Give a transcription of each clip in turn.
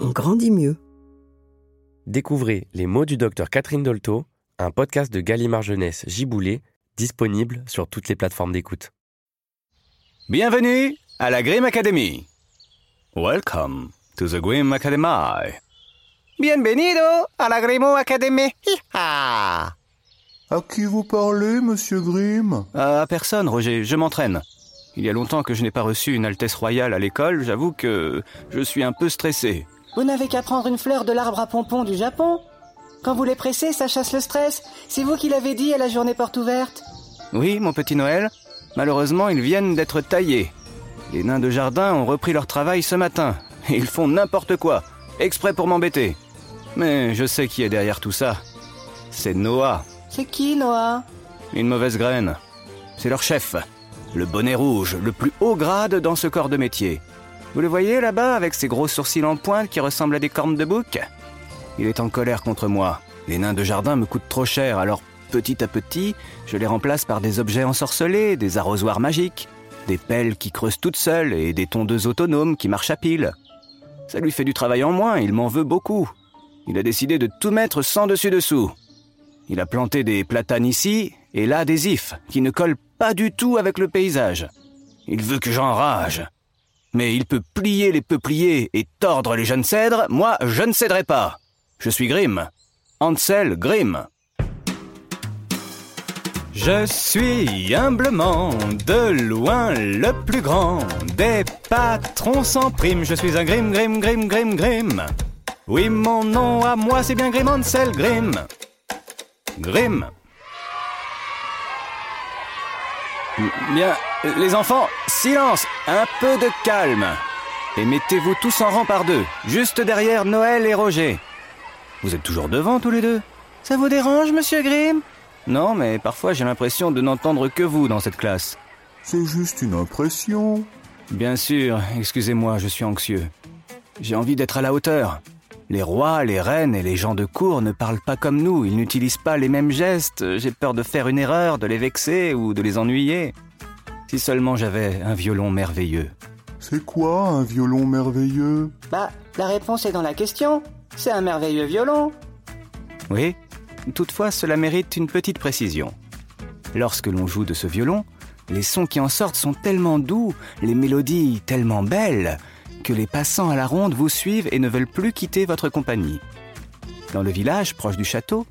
on grandit mieux. Découvrez Les mots du docteur Catherine Dolto, un podcast de Gallimard Jeunesse Giboulé, disponible sur toutes les plateformes d'écoute. Bienvenue à la Grimm Academy. Welcome to the Grimm Academy. Bienvenido a la Grimm Academy. Hi-ha. À qui vous parlez, monsieur Grimm? Euh, À personne, Roger, je m'entraîne. Il y a longtemps que je n'ai pas reçu une Altesse royale à l'école, j'avoue que je suis un peu stressé. Vous n'avez qu'à prendre une fleur de l'arbre à pompons du Japon. Quand vous les pressez, ça chasse le stress. C'est vous qui l'avez dit à la journée porte ouverte. Oui, mon petit Noël, malheureusement ils viennent d'être taillés. Les nains de jardin ont repris leur travail ce matin, et ils font n'importe quoi, exprès pour m'embêter. Mais je sais qui est derrière tout ça. C'est Noah, C'est qui, Noah? Une mauvaise graine. C'est leur chef, le bonnet rouge, le plus haut grade dans ce corps de métier. Vous le voyez là-bas avec ses gros sourcils en pointe qui ressemblent à des cornes de bouc? Il est en colère contre moi. Les nains de jardin me coûtent trop cher, alors petit à petit, je les remplace par des objets ensorcelés, des arrosoirs magiques, des pelles qui creusent toutes seules et des tondeuses autonomes qui marchent à pile. Ça lui fait du travail en moins, il m'en veut beaucoup. Il a décidé de tout mettre sans dessus-dessous. Il a planté des platanes ici et là des ifs qui ne collent pas du tout avec le paysage. Il veut que j'enrage. Mais il peut plier les peupliers et tordre les jeunes cèdres, moi je ne céderai pas. Je suis Grimm. Ansel Grimm. Je suis humblement de loin le plus grand des patrons sans prime. Je suis un Grimm, Grimm, Grimm, Grimm, Grimm. Oui, mon nom à moi c'est bien Grimm Ansel Grimm. Grimm. Bien, les enfants, silence, un peu de calme. Et mettez-vous tous en rang par deux, juste derrière Noël et Roger. Vous êtes toujours devant tous les deux? Ça vous dérange, monsieur Grimm? Non, mais parfois j'ai l'impression de n'entendre que vous dans cette classe. C'est juste une impression. Bien sûr, excusez-moi, je suis anxieux. J'ai envie d'être à la hauteur. Les rois, les reines et les gens de cour ne parlent pas comme nous, ils n'utilisent pas les mêmes gestes, j'ai peur de faire une erreur, de les vexer ou de les ennuyer. Si seulement j'avais un violon merveilleux. C'est quoi un violon merveilleux? Bah, la réponse est dans la question. C'est un merveilleux violon. Oui, toutefois cela mérite une petite précision. Lorsque l'on joue de ce violon, les sons qui en sortent sont tellement doux, les mélodies tellement belles, que les passants à la ronde vous suivent et ne veulent plus quitter votre compagnie. Dans le village proche du château,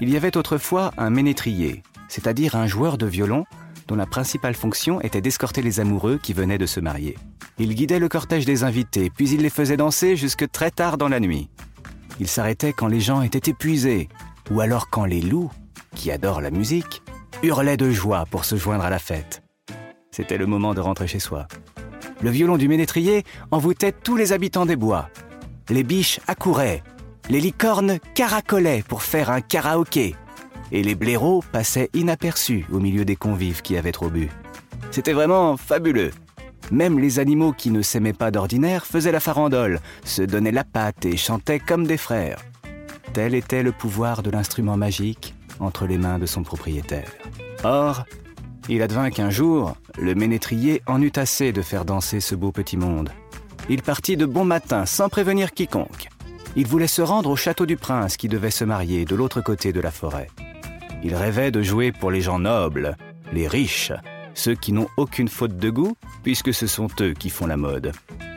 il y avait autrefois un ménétrier, c'est-à-dire un joueur de violon dont la principale fonction était d'escorter les amoureux qui venaient de se marier. Il guidait le cortège des invités, puis il les faisait danser jusque très tard dans la nuit. Il s'arrêtait quand les gens étaient épuisés, ou alors quand les loups, qui adorent la musique, hurlaient de joie pour se joindre à la fête. C'était le moment de rentrer chez soi. Le violon du ménétrier envoûtait tous les habitants des bois. Les biches accouraient, les licornes caracolaient pour faire un karaoké, et les blaireaux passaient inaperçus au milieu des convives qui avaient trop bu. C'était vraiment fabuleux. Même les animaux qui ne s'aimaient pas d'ordinaire faisaient la farandole, se donnaient la patte et chantaient comme des frères. Tel était le pouvoir de l'instrument magique entre les mains de son propriétaire. Or, il advint qu'un jour, le ménétrier en eut assez de faire danser ce beau petit monde. Il partit de bon matin sans prévenir quiconque. Il voulait se rendre au château du prince qui devait se marier de l'autre côté de la forêt. Il rêvait de jouer pour les gens nobles, les riches, ceux qui n'ont aucune faute de goût, puisque ce sont eux qui font la mode.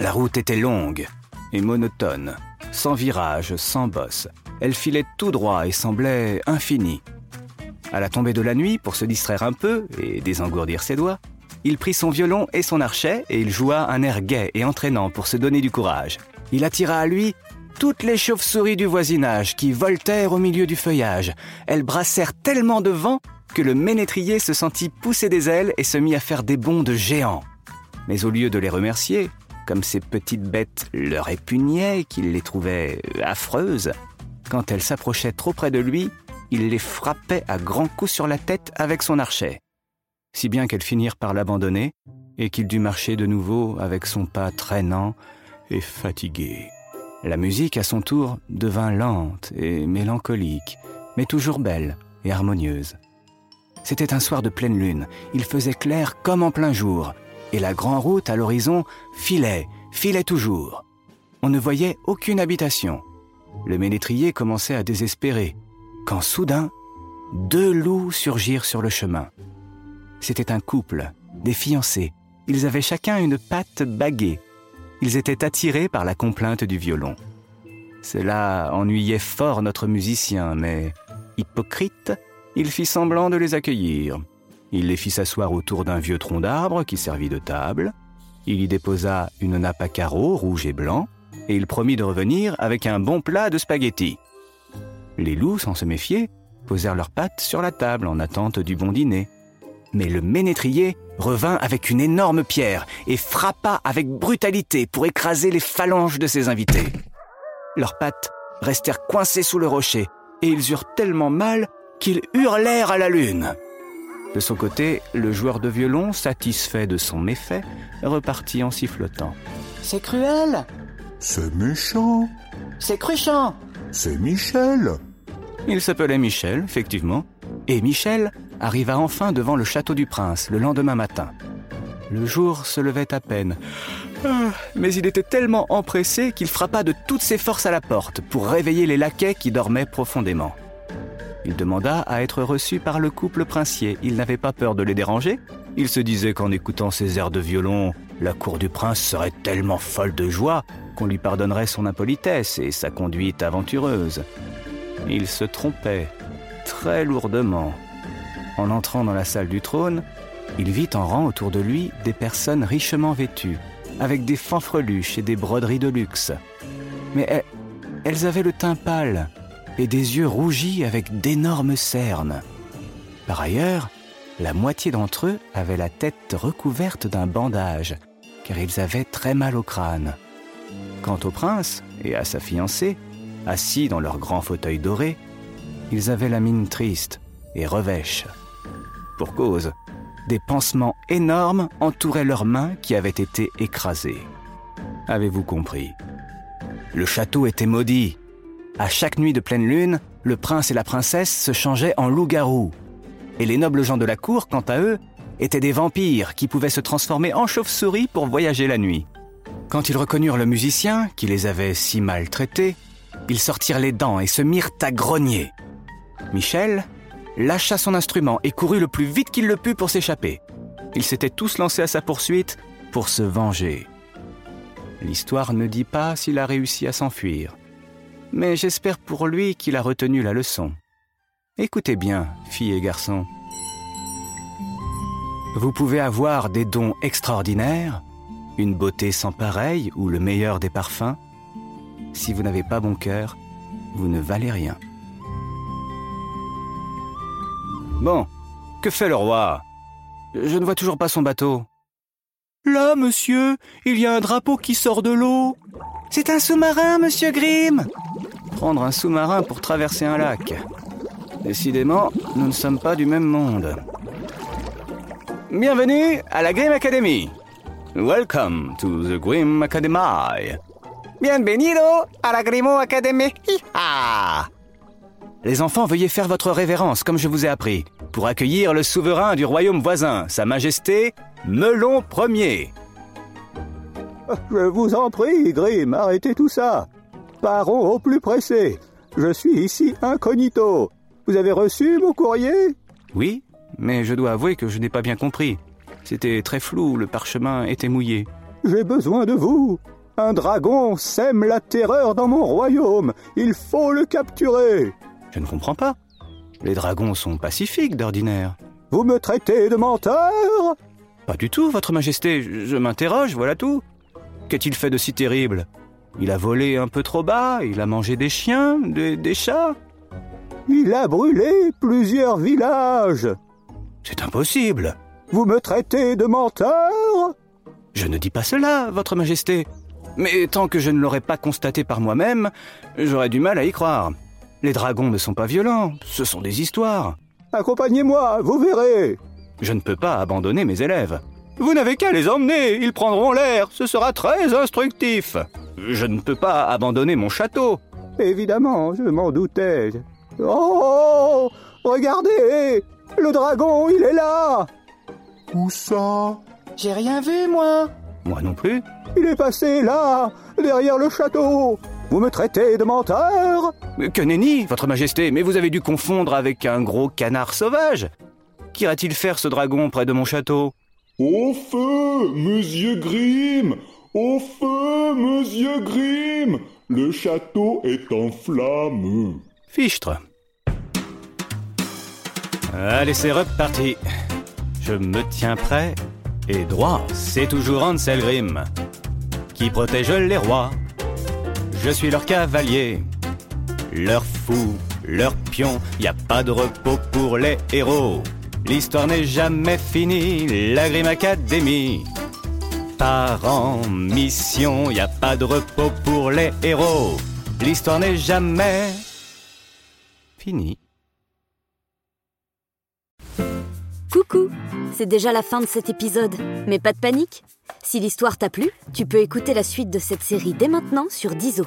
La route était longue et monotone, sans virage, sans bosse. Elle filait tout droit et semblait infinie. À la tombée de la nuit, pour se distraire un peu et désengourdir ses doigts, il prit son violon et son archet et il joua un air gai et entraînant pour se donner du courage. Il attira à lui toutes les chauves-souris du voisinage qui voltèrent au milieu du feuillage. Elles brassèrent tellement de vent que le ménétrier se sentit pousser des ailes et se mit à faire des bonds de géant. Mais au lieu de les remercier, comme ces petites bêtes leur répugnaient, qu'il les trouvait affreuses, quand elles s'approchaient trop près de lui, il les frappait à grands coups sur la tête avec son archet, si bien qu'elles finirent par l'abandonner et qu'il dut marcher de nouveau avec son pas traînant et fatigué. La musique, à son tour, devint lente et mélancolique, mais toujours belle et harmonieuse. C'était un soir de pleine lune, il faisait clair comme en plein jour, et la grande route à l'horizon filait, filait toujours. On ne voyait aucune habitation. Le ménétrier commençait à désespérer, quand soudain, deux loups surgirent sur le chemin. C'était un couple, des fiancés. Ils avaient chacun une patte baguée. Ils étaient attirés par la complainte du violon. Cela ennuyait fort notre musicien, mais, hypocrite, il fit semblant de les accueillir. Il les fit s'asseoir autour d'un vieux tronc d'arbre qui servit de table. Il y déposa une nappe à carreaux rouge et blanc, et il promit de revenir avec un bon plat de spaghettis. Les loups, sans se méfier, posèrent leurs pattes sur la table en attente du bon dîner. Mais le ménétrier revint avec une énorme pierre et frappa avec brutalité pour écraser les phalanges de ses invités. Leurs pattes restèrent coincées sous le rocher et ils eurent tellement mal qu'ils hurlèrent à la lune. De son côté, le joueur de violon, satisfait de son méfait, repartit en sifflotant. C'est cruel C'est méchant. C'est cruchant C'est Michel. Il s'appelait Michel, effectivement, et Michel arriva enfin devant le château du prince le lendemain matin. Le jour se levait à peine. Ah, mais il était tellement empressé qu'il frappa de toutes ses forces à la porte pour réveiller les laquais qui dormaient profondément. Il demanda à être reçu par le couple princier. Il n'avait pas peur de les déranger. Il se disait qu'en écoutant ces airs de violon, la cour du prince serait tellement folle de joie qu'on lui pardonnerait son impolitesse et sa conduite aventureuse. Il se trompait très lourdement. En entrant dans la salle du trône, il vit en rang autour de lui des personnes richement vêtues, avec des fanfreluches et des broderies de luxe. Mais elles, avaient le teint pâle et des yeux rougis avec d'énormes cernes. Par ailleurs, la moitié d'entre eux avaient la tête recouverte d'un bandage, car ils avaient très mal au crâne. Quant au prince et à sa fiancée, assis dans leur grand fauteuil doré, ils avaient la mine triste et revêche. Pour cause, des pansements énormes entouraient leurs mains qui avaient été écrasées. Avez-vous compris? Le château était maudit. À chaque nuit de pleine lune, le prince et la princesse se changeaient en loups-garous. Et les nobles gens de la cour, quant à eux, étaient des vampires qui pouvaient se transformer en chauves-souris pour voyager la nuit. Quand ils reconnurent le musicien, qui les avait si mal traités, ils sortirent les dents et se mirent à grogner. Michel lâcha son instrument et courut le plus vite qu'il le put pour s'échapper. Ils s'étaient tous lancés à sa poursuite pour se venger. L'histoire ne dit pas s'il a réussi à s'enfuir, mais j'espère pour lui qu'il a retenu la leçon. Écoutez bien, filles et garçons. Vous pouvez avoir des dons extraordinaires, une beauté sans pareille ou le meilleur des parfums. Si vous n'avez pas bon cœur, vous ne valez rien. Bon, que fait le roi? Je ne vois toujours pas son bateau. Là, monsieur, il y a un drapeau qui sort de l'eau. C'est un sous-marin, monsieur Grimm. Prendre un sous-marin pour traverser un lac. Décidément, nous ne sommes pas du même monde. Bienvenue à la Grimm Academy. Welcome to the Grimm Academy. Bienvenido a la Grimm Academy. Hi-ha. Les enfants, veuillez faire votre révérence comme je vous ai appris, pour accueillir le souverain du royaume voisin, Sa Majesté Melon Ier. Je vous en prie, Grimm, arrêtez tout ça. Partons au plus pressé. Je suis ici incognito. Vous avez reçu mon courrier? Oui, mais je dois avouer que je n'ai pas bien compris. C'était très flou, le parchemin était mouillé. J'ai besoin de vous. Un dragon sème la terreur dans mon royaume. Il faut le capturer. Je ne comprends pas. Les dragons sont pacifiques d'ordinaire. Vous me traitez de menteur? Pas du tout, Votre Majesté. Je m'interroge, voilà tout. Qu'a-t-il fait de si terrible? Il a volé un peu trop bas, il a mangé des chiens, des, des chats. Il a brûlé plusieurs villages. C'est impossible. Vous me traitez de menteur? Je ne dis pas cela, Votre Majesté. Mais tant que je ne l'aurais pas constaté par moi-même, j'aurais du mal à y croire. Les dragons ne sont pas violents, ce sont des histoires. Accompagnez-moi, vous verrez. Je ne peux pas abandonner mes élèves. Vous n'avez qu'à les emmener, ils prendront l'air, ce sera très instructif. Je ne peux pas abandonner mon château. Évidemment, je m'en doutais. Oh Regardez Le dragon, il est là Où ça? J'ai rien vu, moi. Moi non plus. Il est passé là, derrière le château. Vous me traitez de menteur Que nenni, Votre Majesté, mais vous avez dû confondre avec un gros canard sauvage. Qu'ira-t-il faire ce dragon près de mon château? Au feu, monsieur Grimm Au feu, monsieur Grimm Le château est en flammes. Fichtre. Allez, c'est reparti. Je me tiens prêt et droit. C'est toujours Ansel Grimm qui protège les rois. Je suis leur cavalier, leur fou, leur pion. Y a pas de repos pour les héros. L'histoire n'est jamais finie. La Grimm Academy. Par en mission, y a pas de repos pour les héros. L'histoire n'est jamais finie. Coucou C'est déjà la fin de cet épisode, mais pas de panique Si l'histoire t'a plu, tu peux écouter la suite de cette série dès maintenant sur Dizo.